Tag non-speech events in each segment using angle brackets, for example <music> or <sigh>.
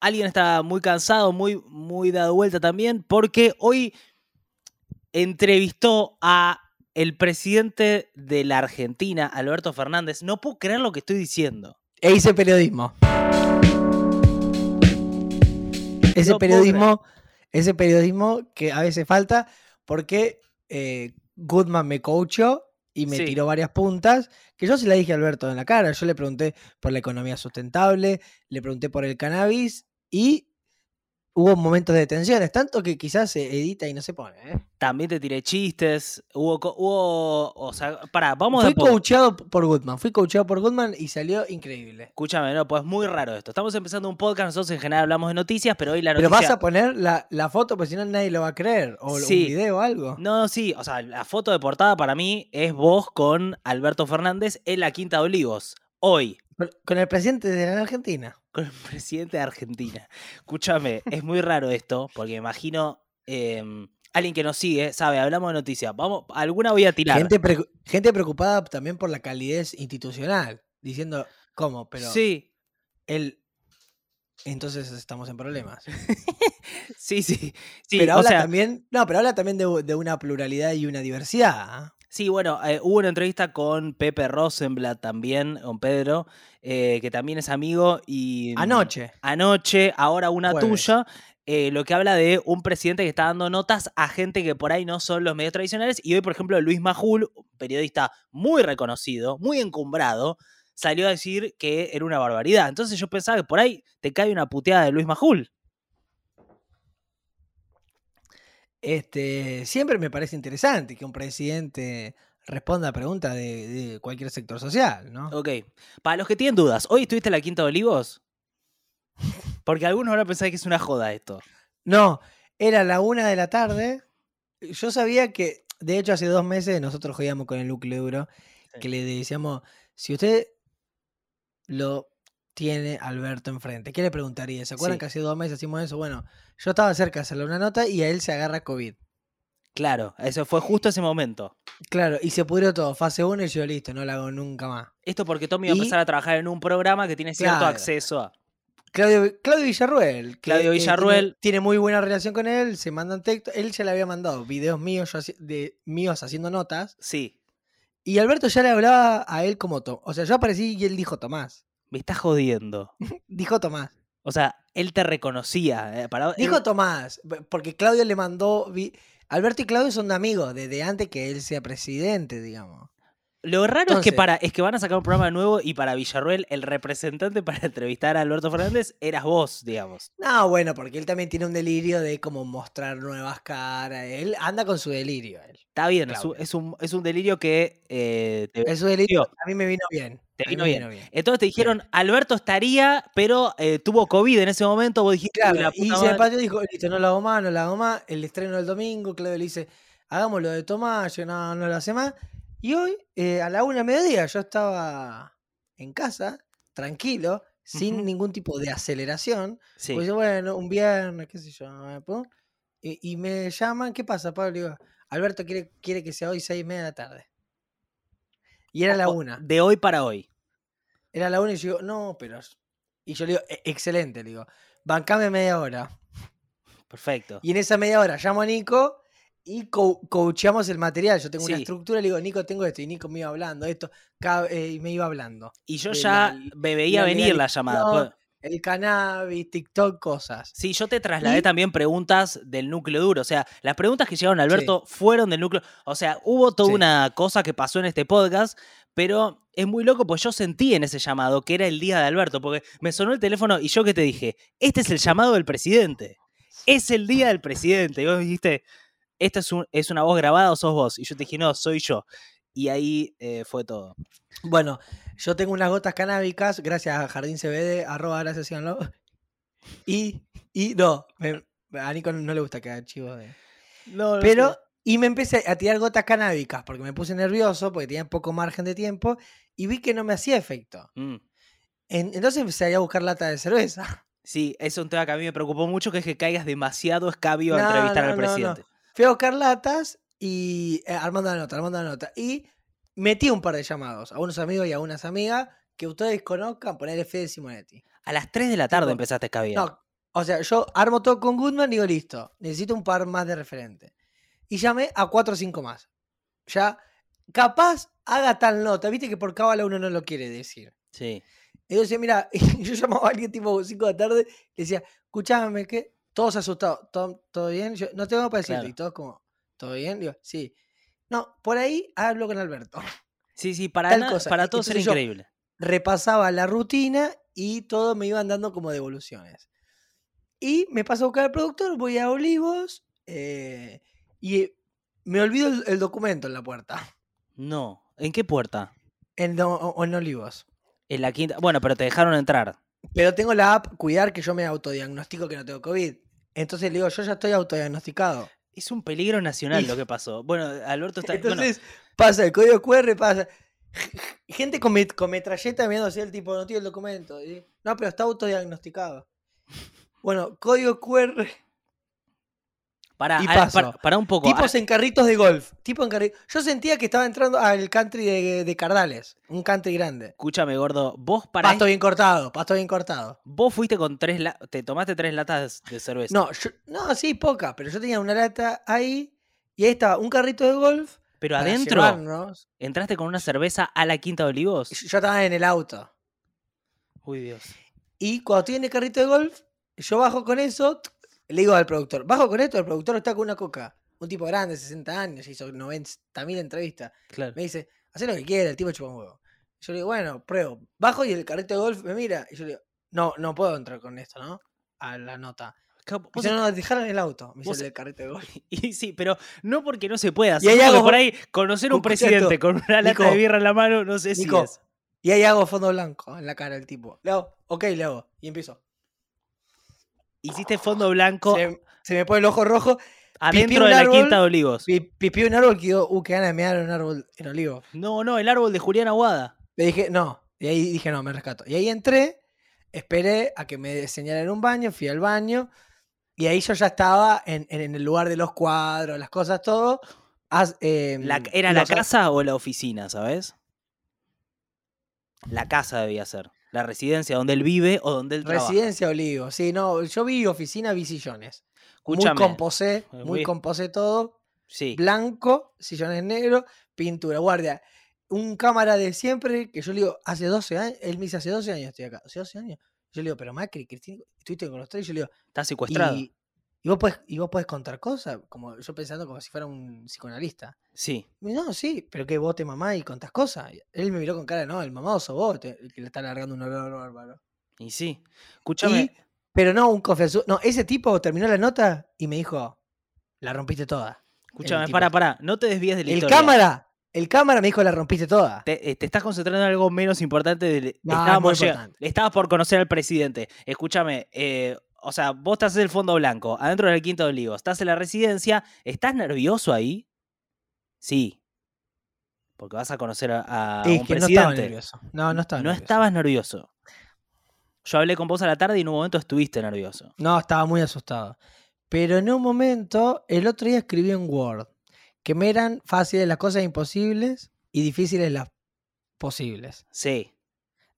alguien está muy cansado, muy, muy dado vuelta también, porque hoy entrevistó a el presidente de la Argentina, Alberto Fernández. No puedo creer lo que estoy diciendo. E hice periodismo. Ese No periodismo, ese periodismo que a veces falta porque eh, Goodman me coachó y me Sí. tiró varias puntas que yo se la dije a Alberto en la cara. Yo le pregunté por la economía sustentable, le pregunté por el cannabis y hubo momentos de tensiones, tanto que quizás se edita y no se pone. ¿eh? También te tiré chistes. Hubo, hubo o sea, pará, vamos Fui coachado por Goodman, fui coachado por Goodman y salió increíble. Escúchame, no, pues muy raro esto. Estamos empezando un podcast, nosotros en general hablamos de noticias, pero hoy la Pero noticia... vas a poner la, la foto, porque si no nadie lo va a creer. O Sí. un video o algo. No, sí, o sea, la foto de portada para mí es vos con Alberto Fernández en la Quinta de Olivos. Hoy, Con el presidente de la Argentina. Con el presidente de Argentina. Escúchame, es muy raro esto, porque imagino em, alguien que nos sigue, sabe, hablamos de noticias. Vamos, alguna voy a tirar. Gente, preocu- gente preocupada también por la calidez institucional. Diciendo, ¿cómo? Pero Sí, él. Entonces estamos en problemas. <laughs> sí, sí. sí pero o habla sea, también. No, pero habla también de, de una pluralidad y una diversidad. Sí, bueno, eh, hubo una entrevista con Pepe Rosenblatt también, con Pedro, eh, que también es amigo y... mm, Anoche. Anoche, ahora una Jueves. tuya, eh, lo que habla de un presidente que está dando notas a gente que por ahí no son los medios tradicionales. Y hoy, por ejemplo, Luis Majul, un periodista muy reconocido, muy encumbrado, salió a decir que era una barbaridad. Entonces yo pensaba que por ahí te cae una puteada de Luis Majul. Este, siempre me parece interesante que un presidente responda a preguntas de, de cualquier sector social, ¿no? Ok, para los que tienen dudas, ¿hoy estuviste en la Quinta de Olivos? Porque algunos van a pensar que es una joda esto. No, era la una de la tarde. Yo sabía que, de hecho, hace dos meses nosotros jodíamos con el núcleo duro, Sí. que le decíamos, si usted lo tiene Alberto enfrente, ¿qué le preguntaría? ¿Se acuerdan Sí. que hace dos meses hicimos eso? Bueno, yo estaba cerca de hacerle una nota y a él se agarra COVID. Claro, eso fue justo ese momento. Claro, y se pudrió todo, fase 1 y yo listo, no la hago nunca más. Esto porque Tommy va a Y- empezar a trabajar en un programa que tiene cierto Claro. acceso a. Claudio, Claudio Villarruel. que, Claudio eh, tiene- Villarruel. Tiene, muy buena relación con él, se mandan textos. Él ya le había mandado videos míos, yo de, míos haciendo notas. Sí, Y Alberto ya le hablaba a él como Tomás. O sea, yo aparecí y él dijo Tomás. Me estás jodiendo. <laughs> Dijo Tomás. O sea, él te reconocía. eh, para- Dijo él- Tomás. Porque Claudio le mandó. Alberto y Claudio son de amigos desde antes que él sea presidente, digamos. Lo raro es que para es que van a sacar un programa nuevo y para Villarruel el representante para entrevistar a Alberto Fernández eras vos, digamos. No, bueno, porque él también tiene un delirio de como mostrar nuevas caras. Él anda con su delirio. Él. Está bien, es un, es un, un delirio que eh, te, Es su delirio. A mí me vino bien. Te mí vino me bien. Entonces te dijeron, Alberto estaría, pero eh, tuvo COVID en ese momento. Vos dijiste, "Uy, Claro, la y puta se madre". empató y dijo, listo, no lo hago más, no lo hago más. El estreno del domingo, Claudio le dice, hagamos lo de Tomás, yo no, no lo hace más. Y hoy, eh, a la una mediodía, yo estaba en casa, tranquilo, sin ningún tipo de aceleración. Sí. Pues bueno, un viernes, qué sé yo. eh, Y, y me llaman, ¿qué pasa, Pablo? Y digo, Alberto quiere, quiere que sea hoy seis y media de la tarde. Y era la una. De hoy para hoy. Era la una y yo digo, no, pero. es-". Y yo le digo, "E- excelente, le digo, bancame media hora. Perfecto. Y en esa media hora llamo a Nico y co- coacheamos el material. Yo tengo una estructura, le digo, Nico, tengo esto. Y Nico me iba hablando, esto, eh, y me iba hablando. Y yo ya la- me veía la venir la llamada. El cannabis, TikTok, cosas. Sí, yo te trasladé Y- también preguntas del núcleo duro. O sea, las preguntas que llegaron a Alberto fueron del núcleo. O sea, hubo toda Sí. una cosa que pasó en este podcast, pero es muy loco, pues yo sentí en ese llamado que era el día de Alberto, porque me sonó el teléfono y yo que te dije, este es el llamado del presidente. Es el día del presidente. Y vos dijiste, esta es, un- es una voz grabada o sos vos. Y yo te dije, no, soy yo. Y ahí eh, fue todo. Bueno, yo tengo unas gotas canábicas, gracias a Jardín CBD, arroba gracias, síganlo. Y, y no, me- a Nico no le gusta que haga chivo de... Pero, y me empecé a tirar gotas canábicas porque me puse nervioso, porque tenía poco margen de tiempo, y vi que no me hacía efecto. Mm. En- entonces empecé a ir a buscar lata de cerveza. Sí, es un tema que a mí me preocupó mucho, que es que caigas demasiado escabio a entrevistar no, al no, no. presidente. Fui a buscar latas y eh, armando la nota, armando la nota. Y metí un par de llamados a unos amigos y a unas amigas que ustedes conozcan, ponerle Fede Simonetti. A las 3 de la tarde Tipo, empezaste a escabiar. No, O sea, yo armo todo con Goodman y digo, listo, necesito un par más de referente. Y llamé a cuatro o cinco más. Ya, capaz haga tal nota. Viste que por cábala uno no lo quiere decir. Sí. Y yo decía, mira, <laughs> yo llamaba a alguien tipo 5 de la tarde y decía, escúchame, ¿qué? Todos asustados, ¿todo, todo bien? Yo, no tengo para decirte. Y todos como, ¿todo bien? Digo, sí. No, por ahí hablo con Alberto. <laughs> Sí, sí, para, para todos era increíble. Repasaba la rutina y todo me iban dando como devoluciones. Y me paso a buscar al productor, voy a Olivos eh, y me olvido el, documento en la puerta. No, ¿en qué puerta? En, en Olivos. En la quinta. Bueno, pero te dejaron entrar. Pero tengo la app, cuidar que yo me autodiagnostico que no tengo COVID. Entonces le digo, yo ya estoy autodiagnosticado. Es un peligro nacional lo que pasó. Bueno, Alberto está. Entonces pasa el código QR, pasa. Gente con, con metralleta así el tipo, no tiene el documento. No, pero está autodiagnosticado. Bueno, código QR para, para, un poco. Tipos en carritos de golf. Tipo en Yo sentía que estaba entrando al country de, Cardales. Un country grande. Escúchame, gordo. Vos para. Pasto bien cortado, pasto bien cortado. Vos fuiste con tres. Te tomaste tres latas de cerveza. No, no, sí, poca. Pero yo tenía una lata ahí. Y ahí estaba un carrito de golf. Pero adentro. ¿Entraste con una cerveza a la Quinta de Olivos? Yo estaba en el auto. Uy, Dios. Y cuando tiene carrito de golf, yo bajo con eso le digo al productor, bajo con esto, el productor está con una coca. Un tipo grande, 60 años, hizo 90 mil entrevistas. Me dice, haz lo que quiera, el tipo chupa un huevo. Yo le digo, bueno, pruebo. Bajo y el carrito de golf me mira. Y yo le digo, no, no puedo entrar con esto, ¿no? A la nota. Y no, no, dejaron el auto, me dice el carrito de golf. <laughs> Y sí, pero no porque no se pueda. Y ahí hago, por ahí conocer un presidente con una lata de birra en la mano, no sé si es. Y ahí hago fondo blanco en la cara del tipo. Le hago, ok, le hago. Y empiezo hiciste fondo blanco. Se, me pone el ojo rojo. Adentro de la quinta de olivos. Pipí un árbol que quedó, uh, qué ganas de mear un árbol en olivos. No, no, el árbol de Julián Aguada. Le dije, no. Y ahí dije, no, me rescato. Y ahí entré, esperé a que me señalaran un baño, fui al baño. Y ahí yo ya estaba en, el lugar de los cuadros, las cosas, todo. Em, ¿Era la casa o la oficina, sabes? La casa debía ser. La residencia donde él vive o donde él trabaja. Residencia Olivo, sí, no, yo vi oficina, vi sillones. muy composé, muy, composé todo. Sí. Blanco, sillones negros, pintura, guardia. Un cámara de siempre, que yo le digo, hace 12 años, él me dice, hace 12 años estoy acá, hace 12 años. Yo le digo, pero Macri, Cristina, estuviste con los tres, yo le digo, está secuestrado. Y vos puedes y vos contar cosas, como yo pensando como si fuera un psicoanalista. Sí. No, sí, pero que vos te mamá y contás cosas. Él me miró con cara, no, el mamadoso vos, el que le está largando un olor bárbaro. Y sí. Escúchame. pero no, un confesor. No, ese tipo terminó la nota y me dijo, la rompiste toda. Escúchame, para, para, no te desvíes del El cámara, el cámara me dijo, la rompiste toda. Te, eh, estás concentrando en algo menos importante. De, no, estabas por conocer al presidente. Escúchame, eh, o sea, vos estás en el fondo blanco, adentro del quinto de olivo, estás en la residencia, ¿estás nervioso ahí? Sí. Porque vas a conocer a, un presidente. No estaba nervioso. No, no estaba No estabas nervioso. Yo hablé con vos a la tarde y en un momento estuviste nervioso. No, estaba muy asustado. Pero en un momento, el otro día escribí en Word que me eran fáciles las cosas imposibles y difíciles las posibles. Sí.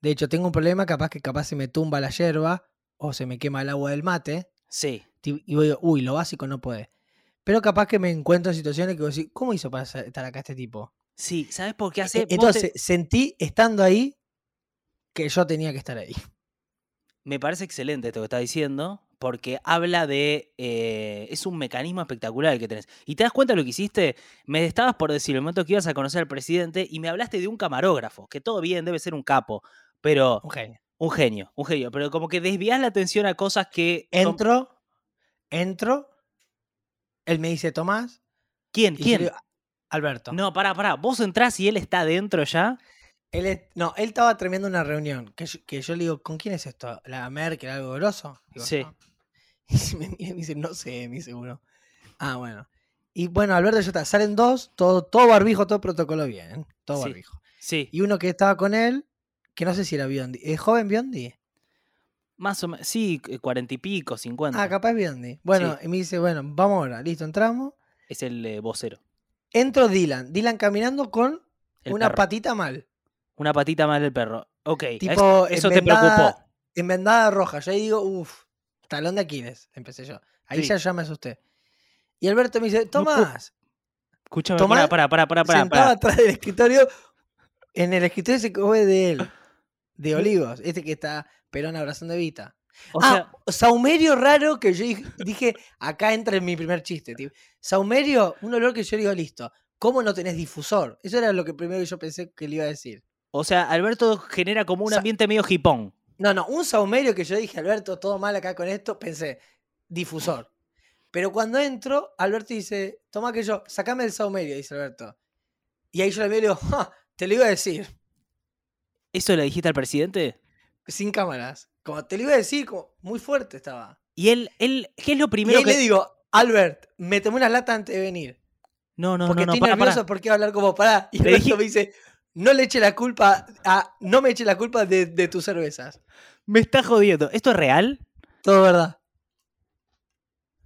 De hecho, tengo un problema, capaz que capaz se me tumba la yerba o se me quema el agua del mate. Sí. Y voy, uy, lo básico no puede. Pero capaz que me encuentro en situaciones que voy a decir, ¿cómo hizo para estar acá este tipo? Sí, ¿sabes por qué hace? E, entonces, sentí estando ahí que yo tenía que estar ahí. Me parece excelente esto que estás diciendo, porque habla de. Eh, es un mecanismo espectacular el que tenés. Y te das cuenta de lo que hiciste. Me estabas por decir el momento que ibas a conocer al presidente y me hablaste de un camarógrafo, que todo bien, debe ser un capo, pero. Un genio. Un genio, un genio, pero como que desvías la atención a cosas que... Entro, entro, él me dice, Tomás. ¿Quién? ¿Quién? Alberto. No, pará, pará. ¿Vos entrás y él está adentro ya? Él no, él estaba tremendo una reunión. Que yo, le digo, ¿con quién es esto? ¿La Merkel, algo grosso? sí. <laughs> Y me mira y me dice, no sé, mi seguro. Ah, bueno. Y bueno, Alberto ya está. Salen dos, todo, todo barbijo, todo protocolo bien. Todo barbijo. Sí. Y uno que estaba con él que no sé si era Biondi. ¿Es joven Biondi? Más o menos, sí, cuarenta y pico, cincuenta. Ah, capaz Biondi. Bueno, y me dice, bueno, vamos ahora, listo, entramos. Es el eh, vocero. Entro Dylan, Dylan caminando con una patita mal. Una patita mal del perro. Ok, tipo, eso, te preocupó. Envendada roja. Yo ahí digo, uff. talón de Aquiles, empecé yo. Ahí ya, ya me asusté. Y Alberto me dice, Tomás. Escúchame, Tomás, para, para, para, para. Sentado atrás del escritorio, en el escritorio se coge de él, de Olivos, este que está Perón abrazando a Evita. O ah, saumerio raro que yo dije, acá entra en mi primer chiste. Tío. Saumerio, un olor que yo digo, listo, ¿cómo no tenés difusor? Eso era lo que primero yo pensé que le iba a decir. O sea, Alberto genera como un ambiente medio hipón. No, no, un saumerio que yo dije, Alberto, todo mal acá con esto, pensé, difusor. Pero cuando entro, Alberto dice, toma que yo, sacame el saumerio, dice Alberto. Y ahí yo le veo y digo, te lo iba a decir. ¿Eso le dijiste al presidente? Sin cámaras. Como te lo iba a decir, como muy fuerte estaba. Y él, él, ¿qué es lo primero y que... le digo, Albert, me tomé una lata antes de venir. No, no, porque no, no. Estoy nervioso porque iba a hablar como para. Y le me dice, no le eche la culpa a. No me eche la culpa de, tus cervezas. Me está jodiendo. ¿Esto es real? Todo verdad.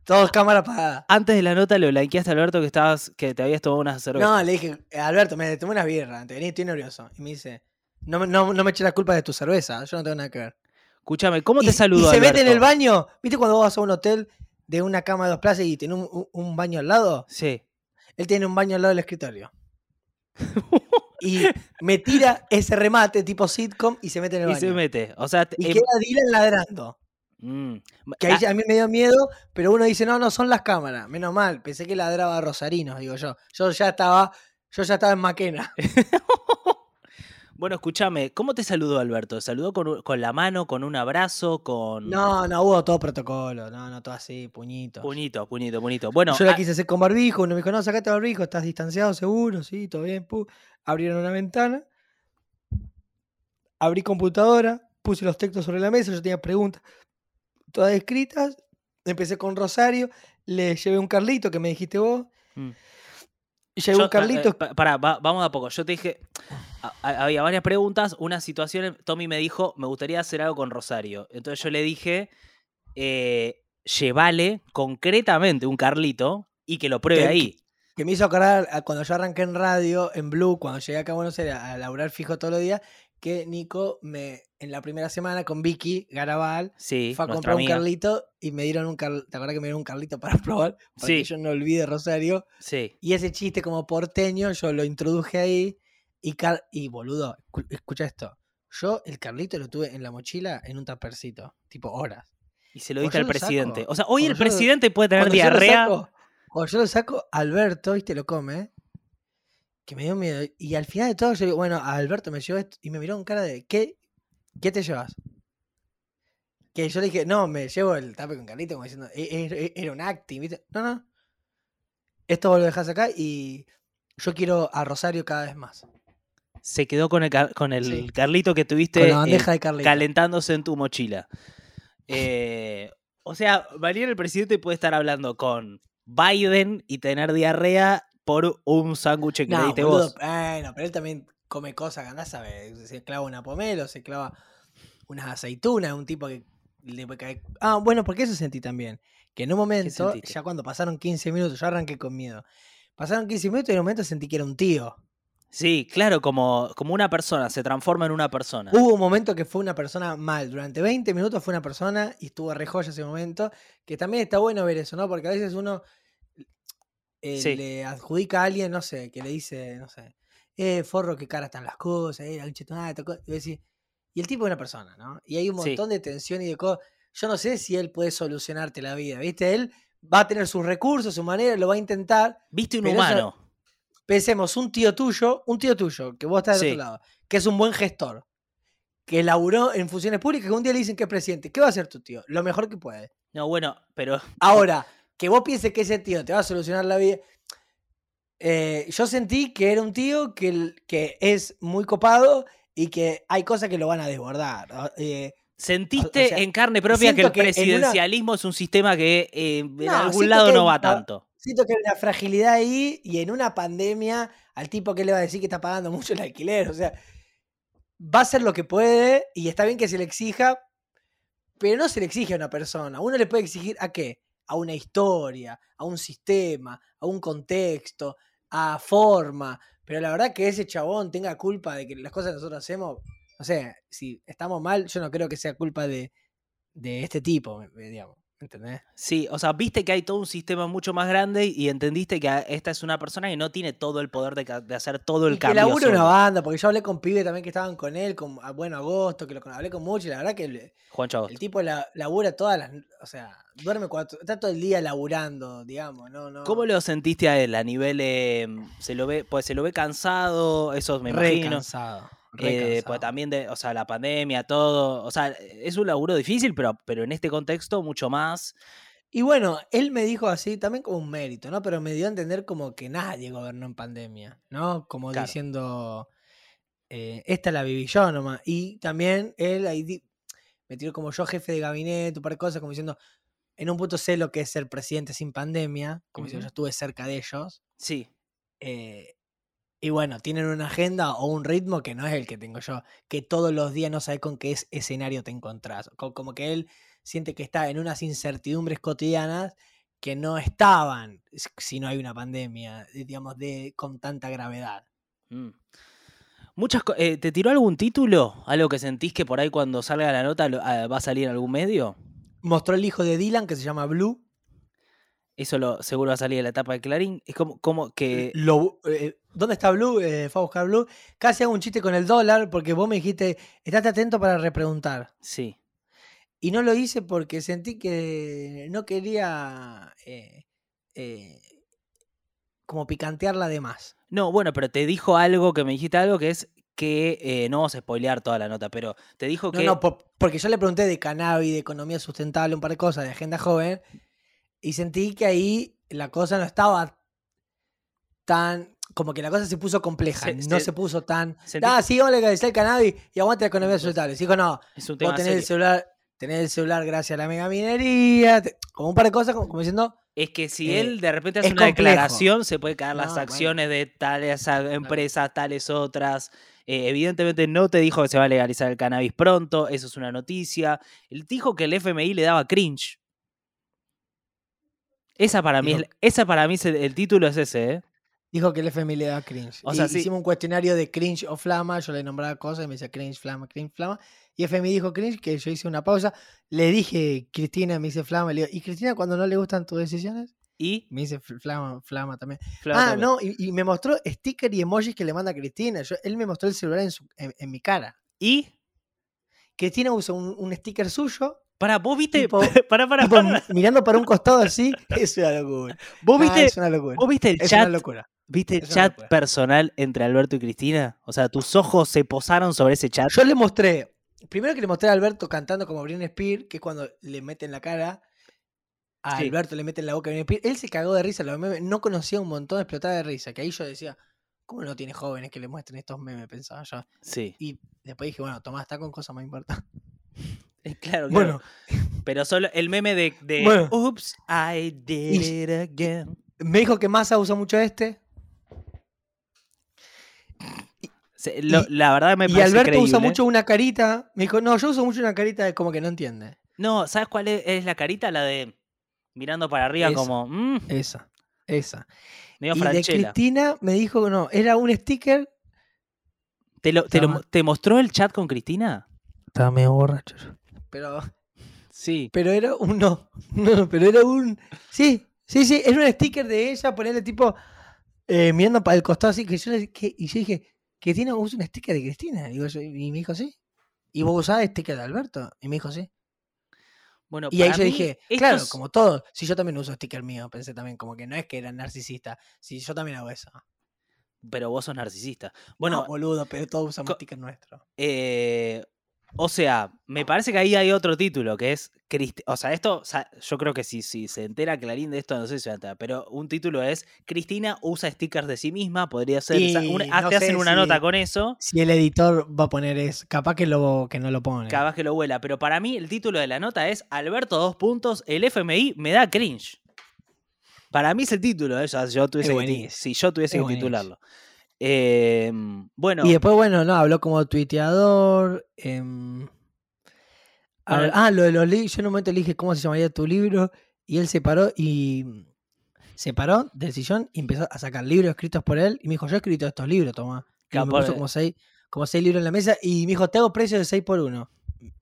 Todo cámara apagada. Antes de la nota le blanqueaste a Alberto que estabas, que te habías tomado unas cervezas. No, le dije, Alberto, me tomé unas birras antes de venir, estoy nervioso. Y me dice, no, no, no me eche la culpa de tu cerveza, yo no tengo nada que ver. Escúchame, ¿cómo te saludó? Y se mete en el baño. ¿Viste cuando vas a un hotel de una cama de dos plazas y tiene un, baño al lado? Sí. Él tiene un baño al lado del escritorio. <laughs> y me tira ese remate tipo sitcom y se mete en el baño. Y se mete. O sea, y em queda Dylan ladrando. Mm. Que ahí a mí me dio miedo, pero uno dice, no, no, son las cámaras. Menos mal, pensé que ladraba Rosarino, digo yo. Yo ya estaba, yo ya estaba en Maquena. <laughs> Bueno, escúchame, ¿cómo te saludó Alberto? ¿Saludó con, la mano, con un abrazo, con...? No, no, hubo todo protocolo, no, no, todo así, puñito. Puñito, puñito, puñito. Bueno, Yo la quise hacer con barbijo, uno me dijo, no, sacate barbijo, estás distanciado seguro, sí, todo bien. Abrieron una ventana, abrí computadora, puse los textos sobre la mesa, yo tenía preguntas todas escritas, empecé con Rosario, le llevé un Carlito que me dijiste vos. Mm. Y llevé un Carlito. Eh, para, vamos a poco. Yo te dije, había varias preguntas, una situación, Tommy me dijo, me gustaría hacer algo con Rosario. Entonces yo le dije, eh, llévale concretamente un Carlito y que lo pruebe ahí. Que me hizo acordar cuando yo arranqué en radio, en Blue, cuando llegué acá a Buenos Aires a laburar fijo todos los días, que Nico me en la primera semana con Vicky Garabal sí, fue a comprar un Carlito y me dieron un Carlito, ¿te acuerdas que me dieron un Carlito para <laughs> probar? Para que yo no olvide Rosario. Sí. Y ese chiste como porteño yo lo introduje ahí y, y boludo, escucha esto. Yo el Carlito lo tuve en la mochila en un tapercito, tipo horas. Y se lo dije al presidente. O sea, hoy el presidente puede tener diarrea. o yo lo saco, Alberto, y te lo come, que me dio miedo. Y al final de todo, yo bueno, Alberto me llevó esto y me miró con cara de, ¿qué, ¿qué te llevas? Que yo le dije, no, me llevo el tape con Carlito, como diciendo, e, e, e, era un acting, ¿viste? No, no. Esto vos lo dejás acá y yo quiero a Rosario cada vez más se quedó con el, con el Carlito que tuviste eh, calentándose en tu mochila. Eh, o sea, Valier el presidente puede estar hablando con Biden y tener diarrea por un sándwich que le diste vos. Bueno, pero él también come cosas andás a Se clava una pomelo, se clava unas aceitunas, un tipo que le cae. Ah, bueno, porque eso sentí también. Que en un momento, ya cuando pasaron 15 minutos, yo arranqué con miedo. Pasaron 15 minutos y en un momento sentí que era un tío. Sí, claro, como, como una persona, se transforma en una persona. Hubo un momento que fue una persona mal, durante 20 minutos fue una persona y estuvo re ese momento, que también está bueno ver eso, ¿no? Porque a veces uno eh, le adjudica a alguien, no sé, que le dice, no sé, eh, forro, qué cara están las cosas, eh, y, y el tipo es una persona, ¿no? Y hay un montón de tensión y de cosas. Yo no sé si él puede solucionarte la vida, ¿viste? Él va a tener sus recursos, su manera, lo va a intentar. Viste un humano pensemos, un tío tuyo, un tío tuyo, que vos estás de otro lado, que es un buen gestor, que laburó en funciones públicas, que un día le dicen que es presidente, ¿qué va a hacer tu tío? Lo mejor que puede. No, bueno, pero... Ahora, que vos pienses que ese tío te va a solucionar la vida... Eh, yo sentí que era un tío que, que es muy copado y que hay cosas que lo van a desbordar. Eh, ¿Sentiste en carne propia que el presidencialismo es un sistema que eh, en algún lado no va tanto? Siento que hay una fragilidad ahí y en una pandemia al tipo que le va a decir que está pagando mucho el alquiler. O sea, va a hacer lo que puede y está bien que se le exija, pero no se le exige a una persona. Uno le puede exigir a qué? A una historia, a un sistema, a un contexto, a forma. Pero la verdad que ese chabón tenga culpa de que las cosas que nosotros hacemos, no sé, si estamos mal, yo no creo que sea culpa de, de este tipo, digamos. ¿Entendés? Sí, o sea, viste que hay todo un sistema mucho más grande y entendiste que esta es una persona que no tiene todo el poder de, hacer todo el y cambio. Que labura una banda, porque yo hablé con pibe también que estaban con él, con, ah, bueno, agosto, que lo hablé con mucho y la verdad que el, el tipo la, labura todas las. O sea, duerme cuatro. Está todo el día laburando, digamos, ¿no? no. ¿Cómo lo sentiste a él? A nivel. Em, se lo ve, pues se lo ve cansado, eso me Re imagino. cansado. Eh, pues también, de, o sea, la pandemia, todo. O sea, es un laburo difícil, pero, pero en este contexto mucho más. Y bueno, él me dijo así, también como un mérito, ¿no? Pero me dio a entender como que nadie gobernó en pandemia, ¿no? Como diciendo, eh, esta la viví yo nomás. Y también él ahí me tiró como yo jefe de gabinete, un par de cosas, como diciendo, en un punto sé lo que es ser presidente sin pandemia, como si yo estuve cerca de ellos. Sí. Eh, y bueno, tienen una agenda o un ritmo que no es el que tengo yo, que todos los días no sabes con qué escenario te encontrás. Como que él siente que está en unas incertidumbres cotidianas que no estaban si no hay una pandemia, digamos, de, con tanta gravedad. Mm. Muchas eh, ¿Te tiró algún título? ¿Algo que sentís que por ahí cuando salga la nota ah, va a salir en algún medio? Mostró el hijo de Dylan que se llama Blue. Eso lo, seguro va a salir en la etapa de Clarín. Es como, como que. Lo, eh, ¿Dónde está Blue? Eh, fue a buscar Blue. Casi hago un chiste con el dólar porque vos me dijiste, estate atento para repreguntar. Sí. Y no lo hice porque sentí que no quería eh, eh, como picantearla de más. No, bueno, pero te dijo algo que me dijiste algo que es que no vamos a spoilear toda la nota, pero te dijo que. No, no, porque yo le pregunté de cannabis, de economía sustentable, un par de cosas, de agenda joven, y sentí que ahí la cosa no estaba tan como que la cosa se puso compleja, no se, puso tan. ah, sí, vamos a legalizar el cannabis y aguanta la economía sustentable. Dijo, no, es un tema vos tenés el celular, tenés el celular gracias a la mega minería, como un par de cosas, como, diciendo. Es que si eh, él de repente hace una declaración, se puede caer las acciones de tales empresas, tales otras. Eh, evidentemente no te dijo que se va a legalizar el cannabis pronto, eso es una noticia. Él dijo que el FMI le daba cringe. Esa para mí, esa para mí el título es ese, ¿eh? Dijo que el FMI le da cringe. O sea, hicimos un cuestionario de cringe o flama, yo le nombraba cosas y me decía cringe, flama, cringe, flama. Y FMI dijo cringe, que yo hice una pausa. Le dije, Cristina, me dice flama. Le digo, ¿y Cristina cuando no le gustan tus decisiones? Y me dice flama, flama también. ah, no, y, me mostró sticker y emojis que le manda Cristina. él me mostró el celular en, en, mi cara. ¿Y? Cristina usa un, sticker suyo para, vos viste. para, <laughs> para, Mirando para un costado así, <laughs> es una locura. Vos viste, es una locura. ¿Vos viste el es Una locura. ¿Viste el chat personal entre Alberto y Cristina? O sea, tus ojos se posaron sobre ese chat. Yo le mostré, primero que le mostré a Alberto cantando como Britney Spears, que es cuando le meten la cara, a Alberto le meten la boca a Britney Spears, él se cagó de risa, los memes, no conocía un montón de explotada de risa, que ahí yo decía, ¿cómo no tiene jóvenes que le muestren estos memes? Pensaba yo. Sí. Y después dije, bueno, Tomás está con cosas más importantes. <laughs> Claro, claro. Bueno. Pero solo el meme de, de Oops, I did it again. Me dijo que Massa usa mucho este la verdad me parece Y Alberto usa mucho una carita. Me dijo, no, yo uso mucho una carita de como que no entiende. No, ¿sabes cuál es, la carita? La de mirando para arriba como... Mm". Esa, esa. y de Cristina me dijo, no, era un sticker... ¿Te, te, mostró el chat con Cristina? Estaba medio borracho. Pero... <laughs> Sí. Pero era uno. <laughs> No, pero era un... Sí, sí, sí, era un sticker de ella, ponerle tipo... Eh, mirando para el costado así, que yo, que, y yo dije, Cristina usa un sticker de Cristina. y me dijo, sí. ¿Y vos usás sticker de Alberto? Y me dijo, sí. Bueno, y ahí yo dije, claro, como todo, si yo también uso sticker mío, pensé también, como que no es que era narcisista, si yo también hago eso. Pero vos sos narcisista. Bueno, boludo, pero todos usamos sticker nuestro. Eh, o sea, me parece que ahí hay otro título que es. O sea, esto. yo creo que si, si se entera Clarín de esto, no sé si se entera, pero un título es Cristina usa stickers de sí misma. Podría ser. te hacen una nota con eso. Si el editor va a poner es. Capaz que, lo, que no lo pone. Capaz que lo vuela. Pero para mí, el título de la nota es Alberto, dos puntos. El FMI me da cringe. Para mí es el título. ¿eh? yo tuviese si yo tuviese que titularlo. Em, bueno. Y después, bueno, no, habló como tuiteador. Em, ah, lo de los libros. Yo en un momento le dije cómo se llamaría tu libro. Y él se paró y se paró del sillón y empezó a sacar libros escritos por él. Y me dijo, yo he escrito estos libros, toma. Y me puso como seis, como seis libros en la mesa. Y me dijo, te hago precio de 6 por 1.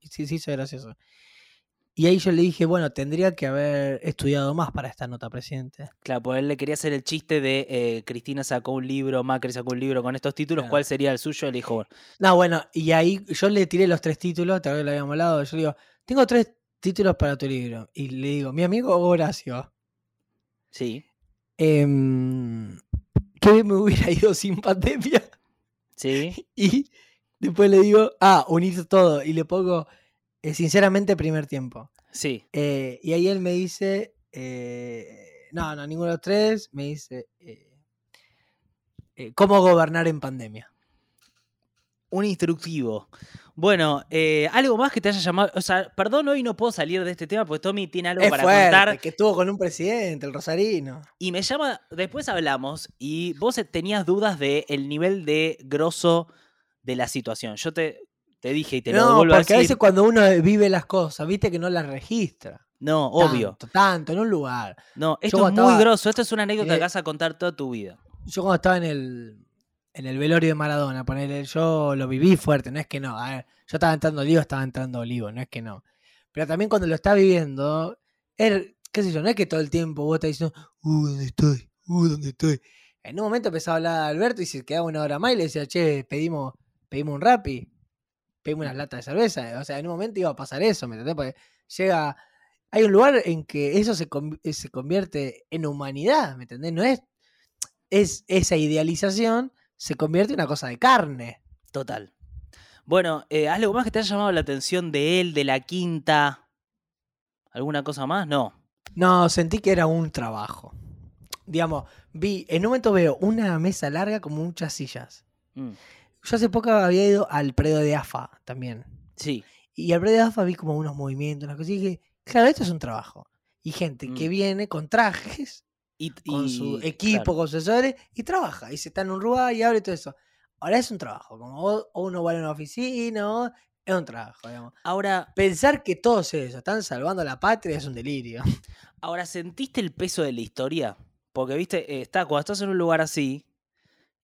Sí, sí, eso gracioso. Y ahí yo le dije, bueno, tendría que haber estudiado más para esta nota, presidente. Claro, pues él le quería hacer el chiste de eh, Cristina sacó un libro, Macri sacó un libro con estos títulos, ¿cuál sería el suyo? Él dijo, No, bueno, y ahí yo le tiré los tres títulos, tal vez lo habíamos hablado, yo le digo, tengo tres títulos para tu libro. Y le digo, mi amigo Horacio. Sí. Eh, ¿Qué me hubiera ido sin pandemia? Sí. <laughs> Y después le digo, ah, unir todo. Y le pongo sinceramente, primer tiempo. Sí. Eh, y ahí él me dice, eh, no, no, ninguno de los tres, me dice, ¿cómo gobernar en pandemia? Un instructivo. Bueno, algo más que te haya llamado. O sea, perdón, hoy no puedo salir de este tema porque Tommy tiene algo para contar. Que estuvo con un presidente, el Rosarino. Y me llama. Después hablamos y vos tenías dudas del el nivel de grosso de la situación. Yo te, te dije y te lo vuelvo a decir. Porque a veces cuando uno vive las cosas, viste que no las registra. No, obvio. Tanto, en un lugar. No, esto es muy grosso. Esto es una anécdota que vas a contar toda tu vida. Yo cuando estaba en el, en el velorio de Maradona, ponerle, yo lo viví fuerte, no es que no. A ver, yo estaba entrando olivo, estaba entrando olivo, no es que no. Pero también cuando lo estás viviendo, er, qué sé yo, no es que todo el tiempo vos estás diciendo, uh, ¿dónde estoy? Uh, ¿dónde estoy? En un momento empezaba a hablar a Alberto y se quedaba una hora más y le decía, che, pedimos, pedimos un rapi pegué unas latas de cerveza. O sea, en un momento iba a pasar eso, ¿me entendés? Porque llega. Hay un lugar en que eso se, se convierte en humanidad, ¿me entendés? No es, es. Esa idealización se convierte en una cosa de carne. Total. Bueno, eh, ¿algo más que te haya llamado la atención de él, de la quinta? ¿Alguna cosa más? No. No, sentí que era un trabajo. Digamos, vi, en un momento veo una mesa larga con muchas sillas. Mm. Yo hace poco había ido al predio de AFA también. Sí. Y al predio de AFA vi como unos movimientos, unas cosas. Y dije, claro, esto es un trabajo. Y gente que mm. viene con trajes, y, con su equipo, con sus asesores, y trabaja. Y se está en un lugar y abre todo eso. Ahora es un trabajo. Como uno va a una oficina, es un trabajo, digamos. Ahora. Pensar que todos eso están salvando a la patria es un delirio. <laughs> Ahora, ¿sentiste el peso de la historia? Porque, viste, está, cuando estás en un lugar así,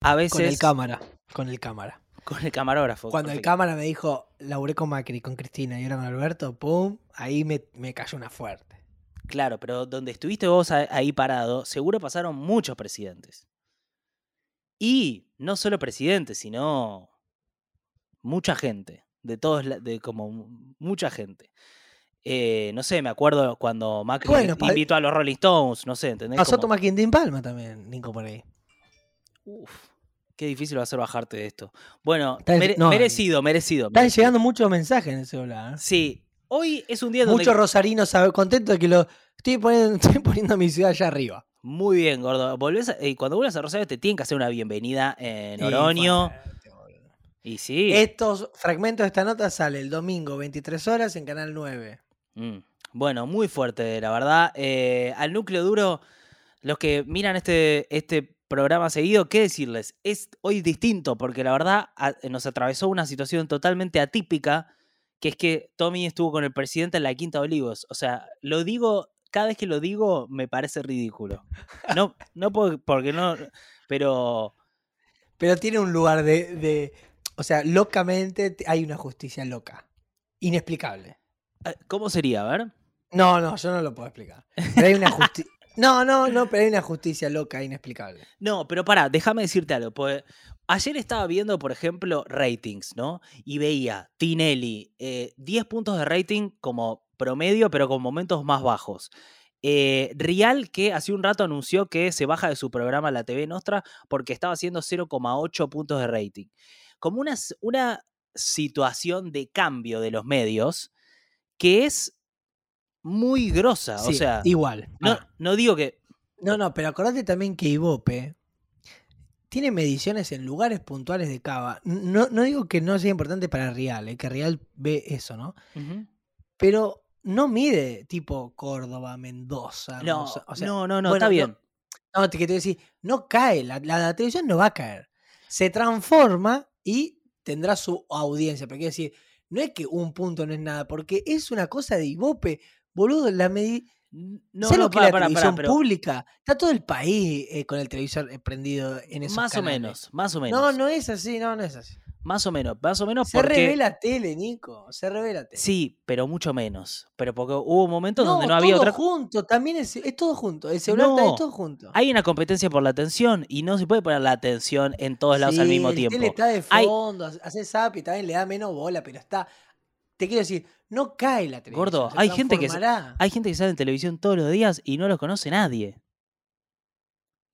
a veces. Con el cámara. Con el cámara. Con el camarógrafo. Cuando el cámara me dijo, laburé con Macri, con Cristina y ahora con Alberto, pum, ahí me, cayó una fuerte. Claro, pero donde estuviste vos ahí parado, seguro pasaron muchos presidentes. Y no solo presidentes, sino mucha gente. De todos, de como mucha gente. Eh, no sé, me acuerdo cuando Macri invitó a los Rolling Stones, no sé, ¿entendés? Pasó Tomás Quintín Palma también, Nico, por ahí. Uf. Qué difícil va a ser bajarte de esto. Bueno, merecido, merecido. Están llegando muchos mensajes en ese celular. ¿eh? Sí. Hoy es un día donde. Muchos rosarinos contentos de que lo estoy poniendo, <laughs> estoy poniendo mi ciudad allá arriba. Muy bien, gordo. Volvés eh, cuando vuelvas a Rosario te tienen que hacer una bienvenida en Oroño. Y sí. Estos fragmentos de esta nota sale el domingo 23 horas en Canal 9. Mm. Bueno, muy fuerte, la verdad. Eh, al núcleo duro, los que miran este, este programa seguido, ¿qué decirles? Es hoy distinto porque la verdad nos atravesó una situación totalmente atípica, que es que Tommy estuvo con el presidente en la Quinta Olivos. O sea, lo digo, cada vez que lo digo me parece ridículo. No, no porque no, pero... Pero tiene un lugar de, de, o sea, locamente hay una justicia loca, inexplicable. Ah, ¿Cómo sería? A ver. No, no, yo no lo puedo explicar. Pero hay una justicia... No, no, no, pero hay una justicia loca, inexplicable. No, pero pará, déjame decirte algo. Ayer estaba viendo, por ejemplo, ratings, ¿no? Y veía Tinelli, 10 eh, puntos de rating como promedio, pero con momentos más bajos. Eh, Rial, que hace un rato anunció que se baja de su programa La TV Nostra porque estaba haciendo 0,8 puntos de rating. Como una, una situación de cambio de los medios que es muy grosa. o sea, igual. No, ah. no digo que. No, no, pero acordate también que Ibope tiene mediciones en lugares puntuales de Cava. No, no digo que no sea importante para Real, eh, que Real ve eso, ¿no? Pero no mide tipo Córdoba, Mendoza. No, o sea, no, no, no, está bien. No, no, te quiero decir, no cae, la, la, televisión no va a caer. Se transforma y tendrá su audiencia. Pero quiero decir, no es que un punto no es nada, porque es una cosa de Ibope. Boludo, la medida. No, no, que la televisión pública? Está todo el país eh, con el televisor eh, prendido en esos Más o menos, más o menos. No, no es así, no, no es así. Más o menos, más o menos Se porque... revela tele, Nico. Se revela tele. Sí, pero mucho menos. Pero porque hubo momentos donde no había todo otra... junto, también es, es todo junto. El celular No. está es todo junto. Hay una competencia por la atención y no se puede poner la atención en todos lados al mismo el tiempo. tele está de Hay- fondo, hace zap y también le da menos bola, pero está. Te quiero decir, no cae la televisión. Gordo, hay gente que. Hay gente que sale en televisión todos los días y no los conoce nadie.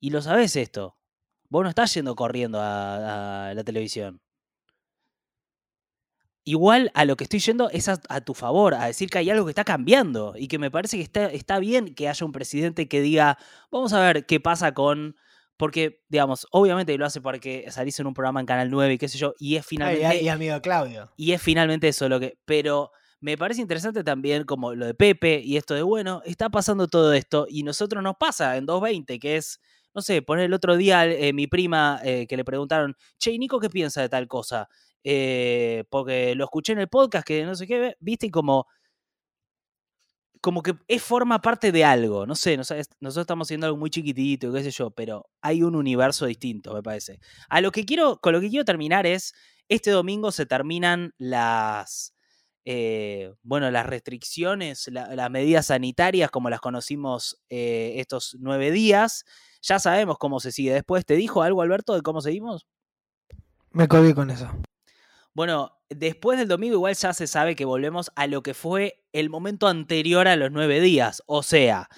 Y lo sabés esto. Vos no estás yendo corriendo a, a la televisión. Igual a lo que estoy yendo es a, a tu favor, a decir que hay algo que está cambiando y que me parece que está, está bien que haya un presidente que diga, vamos a ver qué pasa con... Porque, digamos, obviamente lo hace porque salís en un programa en Canal 9 y qué sé yo, y es finalmente... ay, y amigo Claudio. Y es finalmente eso lo que. Pero me parece interesante también como lo de Pepe y esto de, bueno, está pasando todo esto y nosotros nos pasa en 220, que es, no sé, poner el otro día eh, mi prima eh, que le preguntaron, che, ¿y Nico, ¿qué piensa de tal cosa? Eh, porque lo escuché en el podcast, que no sé qué, viste, y como. Como que es forma parte de algo, no sé, nosotros estamos haciendo algo muy chiquitito, qué sé yo, pero hay un universo distinto, me parece. A lo que quiero, con lo que quiero terminar es, este domingo se terminan las, eh, bueno, las restricciones, la- las medidas sanitarias como las conocimos eh, estos nueve días. Ya sabemos cómo se sigue después. ¿Te dijo algo, Alberto, de cómo seguimos? Me colgué con eso. Bueno, después del domingo igual ya se sabe que volvemos a lo que fue el momento anterior a los nueve días. O sea,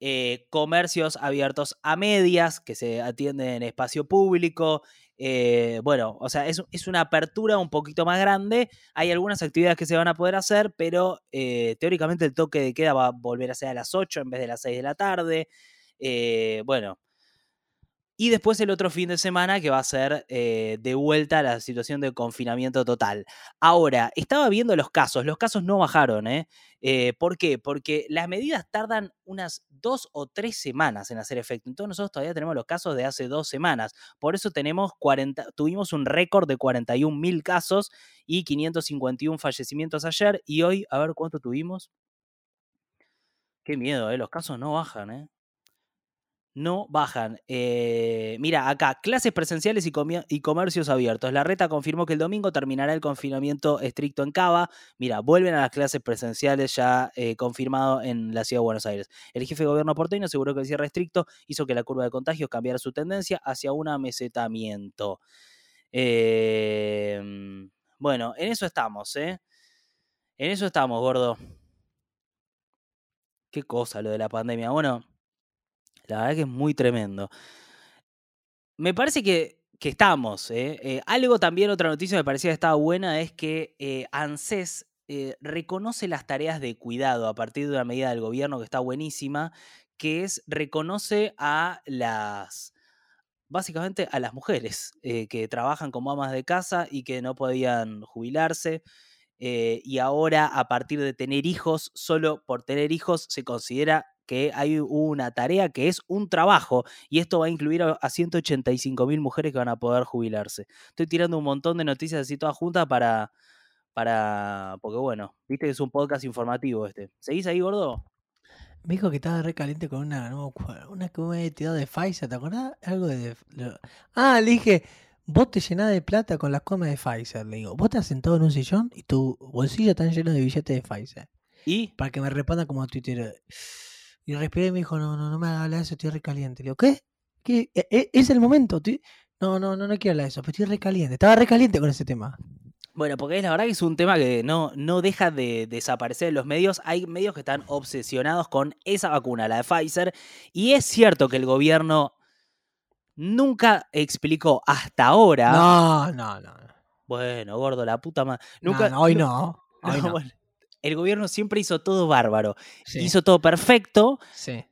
eh, comercios abiertos a medias, que se atienden en espacio público. eh, bueno, o sea, es, es una apertura un poquito más grande. Hay algunas actividades que se van a poder hacer, pero eh, teóricamente el toque de queda va a volver a ser a las 8 en vez de las 6 de la tarde. Eh, bueno. Y después el otro fin de semana que va a ser eh, de vuelta a la situación de confinamiento total. Ahora, estaba viendo los casos, los casos no bajaron, ¿eh? Eh, ¿Por qué? Porque las medidas tardan unas dos o tres semanas en hacer efecto. Entonces nosotros todavía tenemos los casos de hace dos semanas. Por eso tenemos 40, tuvimos un récord de 41 mil casos y 551 fallecimientos ayer. Y hoy, a ver cuánto tuvimos. Qué miedo, ¿eh? Los casos no bajan, ¿eh? No bajan. Eh, mira, acá, clases presenciales y, comercios abiertos. La reta confirmó que el domingo terminará el confinamiento estricto en Cava. Mira, vuelven a las clases presenciales ya eh, confirmado en la ciudad de Buenos Aires. El jefe de gobierno porteño aseguró que el cierre estricto hizo que la curva de contagios cambiara su tendencia hacia un amesetamiento. Eh, bueno, en eso estamos, ¿eh? En eso estamos, gordo. Qué cosa lo de la pandemia. Bueno, la verdad que es muy tremendo. Me parece que, que estamos. ¿eh? Eh, algo también, otra noticia me parecía que estaba buena, es que eh, ANSES reconoce las tareas de cuidado a partir de una medida del gobierno que está buenísima, que es reconoce a las, básicamente a las mujeres que trabajan como amas de casa y que no podían jubilarse. y ahora, a partir de tener hijos, solo por tener hijos se considera que hay una tarea que es un trabajo y esto va a incluir a, a 185 mil mujeres que van a poder jubilarse. Estoy tirando un montón de noticias así todas juntas para, para, porque bueno, viste que es un podcast informativo este. ¿Seguís ahí, gordo? Me dijo que estaba re caliente con una, no una que me había tirado de Pfizer, ¿te acordás? Algo de... Ah, le dije, vos te llenás de plata con las comas de Pfizer. Le digo, vos estás sentado en un sillón y tu bolsillo está lleno de billetes de Pfizer. ¿Y? Para que me responda como Twitter. Y respiré y me dijo, no, no, no me hagas hablar de eso, estoy re caliente. Le digo, ¿qué? ¿Qué? E- e- ¿Es el momento? Estoy- No, no, no, no quiero hablar de eso, pero estoy re caliente. Estaba re caliente con ese tema. Bueno, porque es la verdad que es un tema que no, no deja de desaparecer en los medios. Hay medios que están obsesionados con esa vacuna, la de Pfizer. Y es cierto que el gobierno nunca explicó hasta ahora. No, no, no. no. Bueno, gordo, la puta madre. Nunca, no, hoy no. <laughs> Hoy no, no. bueno, el gobierno siempre hizo todo bárbaro. Sí, Hizo todo perfecto. sí.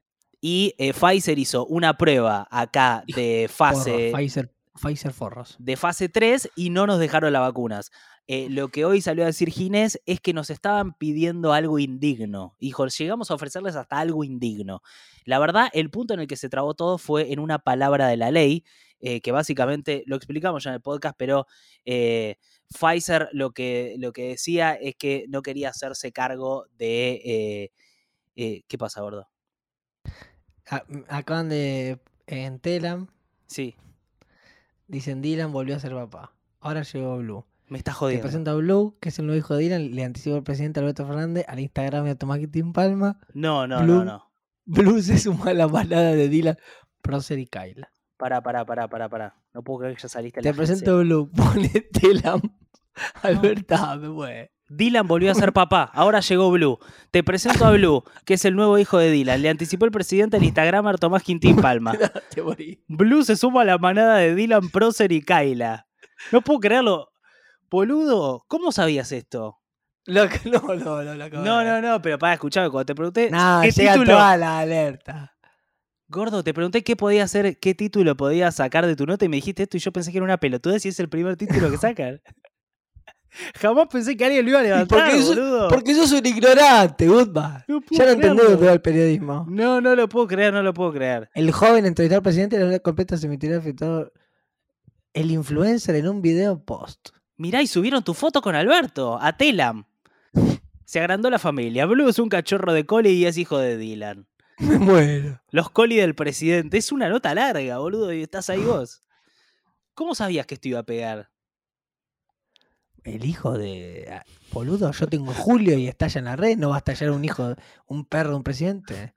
Y eh, Pfizer hizo una prueba acá de Forros, fase, Pfizer, Pfizer Forros. de fase 3 y no nos dejaron las vacunas. Eh, lo que hoy salió a decir Ginés es que nos estaban pidiendo algo indigno. Dijo, llegamos a ofrecerles hasta algo indigno. La verdad, el punto en el que se trabó todo fue en una palabra de la ley, eh, que básicamente lo explicamos ya en el podcast, pero eh, Pfizer lo que, lo que decía es que no quería hacerse cargo de... eh, eh, ¿Qué pasa, gordo? A- m- Acaban de. En Telam Sí. dicen Dylan volvió a ser papá. ahora llegó Blue. Me está jodiendo. Te presento a Blue, que es el nuevo hijo de Dylan. Le anticipó el presidente Alberto Fernández al Instagram de Tomás Quintín Palma. No, no, no, no. Blue se suma a la manada de Dylan, Procer y Kyla. Pará, pará, pará, pará, pará. No puedo creer que ya saliste Te presento a Blue, <laughs> ponete la... <laughs> Alberto, me Dylan volvió a ser <laughs> papá, ahora llegó Blue. Te presento a Blue, que es el nuevo hijo de Dylan. Le anticipó el presidente en Instagram Tomás Quintín Palma. <laughs> Blue se suma a la manada de Dylan, Procer y Kyla. No puedo creerlo. Boludo, ¿cómo sabías esto? no, no, no, no, no, no, no, pero para escucharme cuando te pregunté. No, ¿qué llega título? toda la alerta. Gordo, te pregunté qué podía hacer, qué título podía sacar de tu nota y me dijiste esto y yo pensé que era una pelotuda y es el primer título que sacan. Jamás pensé que alguien lo iba a levantar, porque boludo. porque sos un ignorante, Goodman. ya no entendés dónde va el periodismo. No, no lo puedo creer, no lo puedo creer. El joven entrevistado al presidente de la completa se emitirá afectado el influencer en un video post. Mirá, y subieron tu foto con Alberto, a Telam. Se agrandó la familia. Blue es un cachorro de Coli y es hijo de Dylan. <laughs> Me muero. Los Coli del presidente. Es una nota larga, boludo, y estás ahí vos. ¿Cómo sabías que esto iba a pegar? El hijo de. Ah, boludo, yo tengo Julio y estalla en la red. ¿No va a estallar un hijo, un perro un presidente?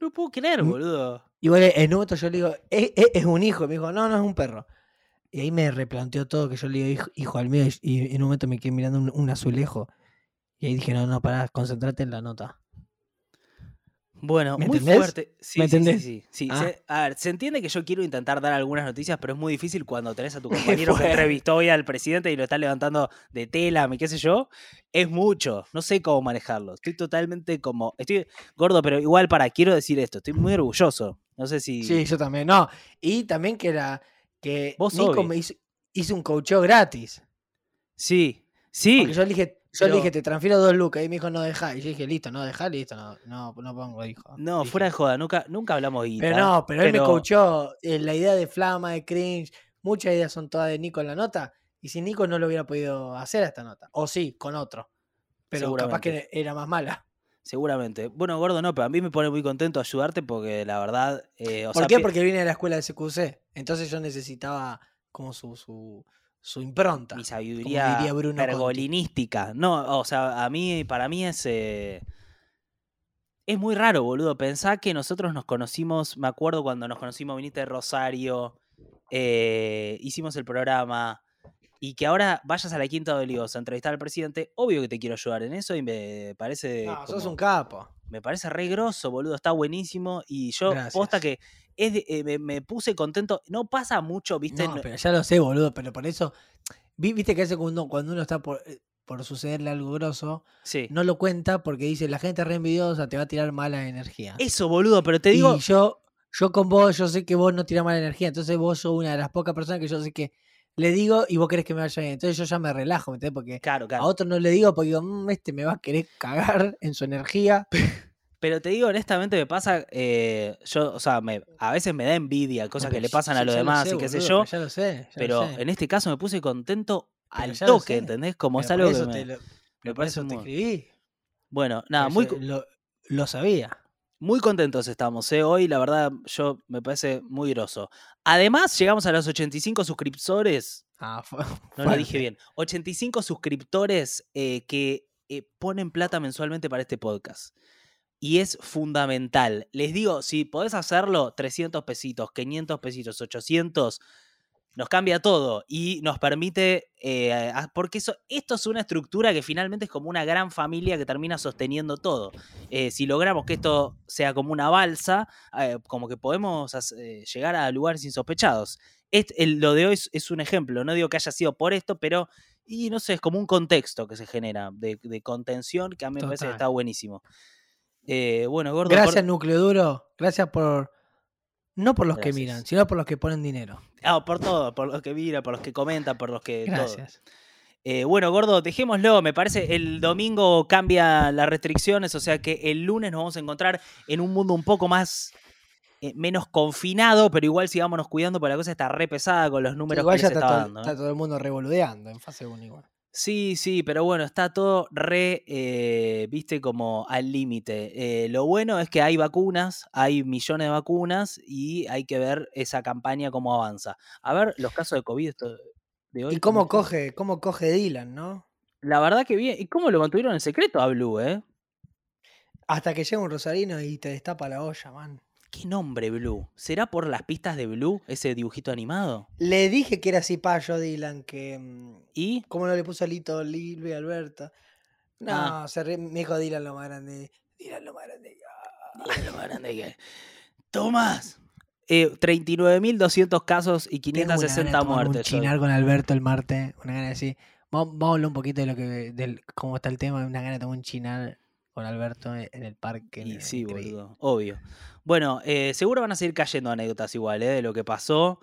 No puedo creer, boludo. Igual en un momento yo le digo, ¿Es, es, un hijo. Me dijo, no, no es un perro. Y ahí me replanteó todo que yo le digo hijo, al mío y, en un momento me quedé mirando un, azulejo. Y ahí dije, no, no, pará, concentrate en la nota. Bueno, muy fuerte. Sí, ¿Me entendés? Sí, sí, ah. a ver, se entiende que yo quiero intentar dar algunas noticias, pero es muy difícil cuando tenés a tu <laughs> compañero que entrevistó hoy al presidente y lo está levantando de tela, qué sé yo. Es mucho. No sé cómo manejarlo. Estoy totalmente como. Estoy gordo, pero igual para, quiero decir esto. Estoy muy orgulloso. No sé si. Sí, yo también. No. Y también que era que Nico me hizo, un coacheo gratis. Sí, sí. Porque yo le dije, yo le dije, te transfiero dos lucas. Y me dijo, no deja. Y yo dije, listo, no deja, listo, no, no, no pongo, hijo. No, fuera de joda, nunca, nunca hablamos guita. Pero no, pero, él me coachó eh, la idea de flama, de cringe. Muchas ideas son todas de Nico en la nota. Y si Nico no lo hubiera podido hacer a esta nota. O sí, con otro. Pero capaz que era más mala. Seguramente. Bueno, gordo, no, pero a mí me pone muy contento ayudarte porque la verdad. Eh, ¿Por qué? Porque vine de la escuela de SQC. Entonces yo necesitaba como su, su, su impronta. Mi sabiduría pergolinística. No, o sea, a mí, para mí es. Eh, es muy raro, boludo. Pensá que nosotros nos conocimos. Me acuerdo cuando nos conocimos, viniste de Rosario. Eh, hicimos el programa y que ahora vayas a la Quinta de Olivos a entrevistar al presidente, obvio que te quiero ayudar en eso y me parece. No, sos un capo. Me parece re grosso, boludo, está buenísimo. Y yo, posta que es eh, me, puse contento. No pasa mucho, ¿viste? No, pero ya lo sé, boludo, pero por eso. Viste que hace cuando, cuando uno está por, eh, por sucederle algo grosso, sí. no lo cuenta porque dice la gente re envidiosa te va a tirar mala energía. Eso, boludo, pero te digo. Y yo, yo con vos, yo sé que vos no tirás mala energía. Entonces vos sos una de las pocas personas que yo sé que le digo y vos querés que me vaya bien. Entonces yo ya me relajo, ¿me entiendes? Porque a otro no le digo porque digo, mm, este me va a querer cagar en su energía. <laughs> Pero te digo, honestamente, me pasa, eh, yo, o sea, me, a veces me da envidia, cosas que le pasan a los demás y qué sé yo. Ya lo sé. pero en este caso me puse contento al toque, ¿entendés? Como es algo que me, me, parece eso te escribí. Bueno, nada, muy... Lo, lo sabía. Muy contentos estamos, ¿eh? Hoy, la verdad, yo me parece muy groso. Además, llegamos a los 85 suscriptores. Ah, <laughs> no lo dije bien. 85 suscriptores eh, que eh, ponen plata mensualmente para este podcast. Y es fundamental. Les digo, si podés hacerlo, 300 pesitos, 500 pesitos, 800, nos cambia todo y nos permite, eh, porque eso, esto es una estructura que finalmente es como una gran familia que termina sosteniendo todo. Eh, si logramos que esto sea como una balsa, eh, como que podemos llegar a lugares insospechados. lo de hoy es, un ejemplo, no digo que haya sido por esto, pero, y no sé, es como un contexto que se genera de, contención que a mí me parece que está buenísimo. Bueno, Gordo. Gracias, Núcleo Duro. Gracias por no por los que miran, sino por los que ponen dinero. Ah, por todo, por los que miran, por los que comentan, por los que. Gracias. Eh, bueno, gordo, dejémoslo. Me parece el domingo cambia las restricciones, o sea que el lunes nos vamos a encontrar en un mundo un poco más. Eh, menos confinado, pero igual sigámonos cuidando porque la cosa está re pesada con los números que se está, dando. Está todo el mundo revoludeando en fase 1 igual. Sí, sí, pero bueno, está todo re, eh, viste, como al límite. Eh, lo bueno es que hay vacunas, hay millones de vacunas y hay que ver esa campaña cómo avanza. A ver, los casos de COVID, esto ¿Y cómo coge, cómo coge Dylan, no? La verdad que bien. ¿Y cómo lo mantuvieron en secreto a Blue, eh? Hasta que llega un rosarino y te destapa la olla, man. ¿Qué nombre Blue? ¿Será por las pistas de Blue, ese dibujito animado? Le dije que era así payo, Dylan, que. Mm, ¿Y? ¿Cómo no le puso Lito, Lil y Alberto? No, ah. se me dijo Dylan lo más grande. Dylan lo más grande. Dylan lo más grande que. ¡Tomás! Eh, 39.200 casos y 560 muertes. Un chinar con Alberto el martes. Una gana de decir. Vamos, a hablar un poquito de lo que. Del, cómo está el tema. Una gana de tomar un chinar con Alberto en el parque. sí, boludo. Obvio. Bueno, eh, seguro van a seguir cayendo anécdotas igual, ¿eh? De lo que pasó.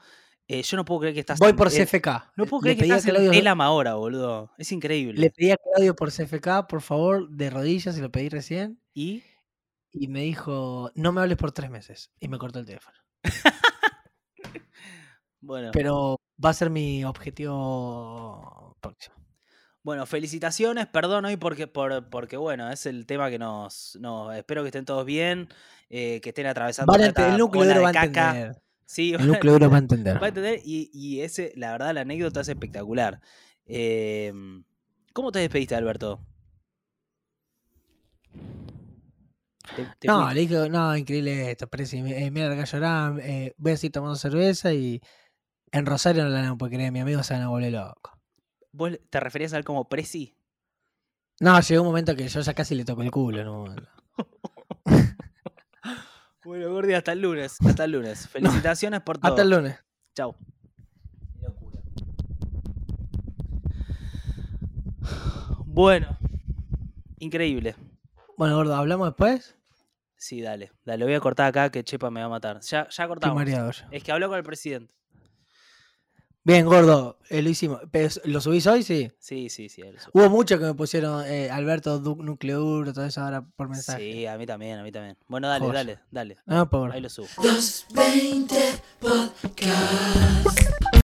Eh, yo no puedo creer que estás. Voy por CFK. No puedo creer que estás en Elam ahora, boludo. Es increíble. Le pedí a Claudio por CFK, por favor, de rodillas, y lo pedí recién. ¿Y? Y me dijo, no me hables por tres meses. Y me cortó el teléfono. <laughs> bueno. Pero va a ser mi objetivo próximo. Bueno, felicitaciones, perdón hoy porque, por, porque bueno, es el tema que nos, espero que estén todos bien, eh, que estén atravesando el núcleo duro va a entender. Sí, el núcleo duro va a entender. <laughs> Va a entender y, ese, la verdad, la anécdota es espectacular. Em, ¿Cómo te despediste, Alberto? no, le dije, no, increíble esto, parece, eh, mira acá llorar, eh, voy a seguir tomando cerveza y en Rosario no la poder creer, mi amigo se van a volver loco. ¿Vos te referías a él como Prezi? No, llegó un momento que yo ya casi le toco el culo. ¿no? <laughs> bueno, Gordi, hasta el lunes. Hasta el lunes. Felicitaciones por todo. Hasta el lunes. Chau. Bueno, increíble. Bueno, gordo, ¿hablamos después? Sí, dale. Dale, voy a cortar acá que Chepa me va a matar. Ya, ya cortamos. Es que habló con el presidente. Bien, gordo, eh, lo hicimos. ¿Lo subís hoy? Sí. Sí, sí, sí. Hubo muchos que me pusieron eh, Alberto Núcleo Duro, todo eso ahora por mensaje. Sí, a mí también, a mí también. Bueno, dale, dale, dale. Ah, por. Ahí lo subo. 220 Podcast.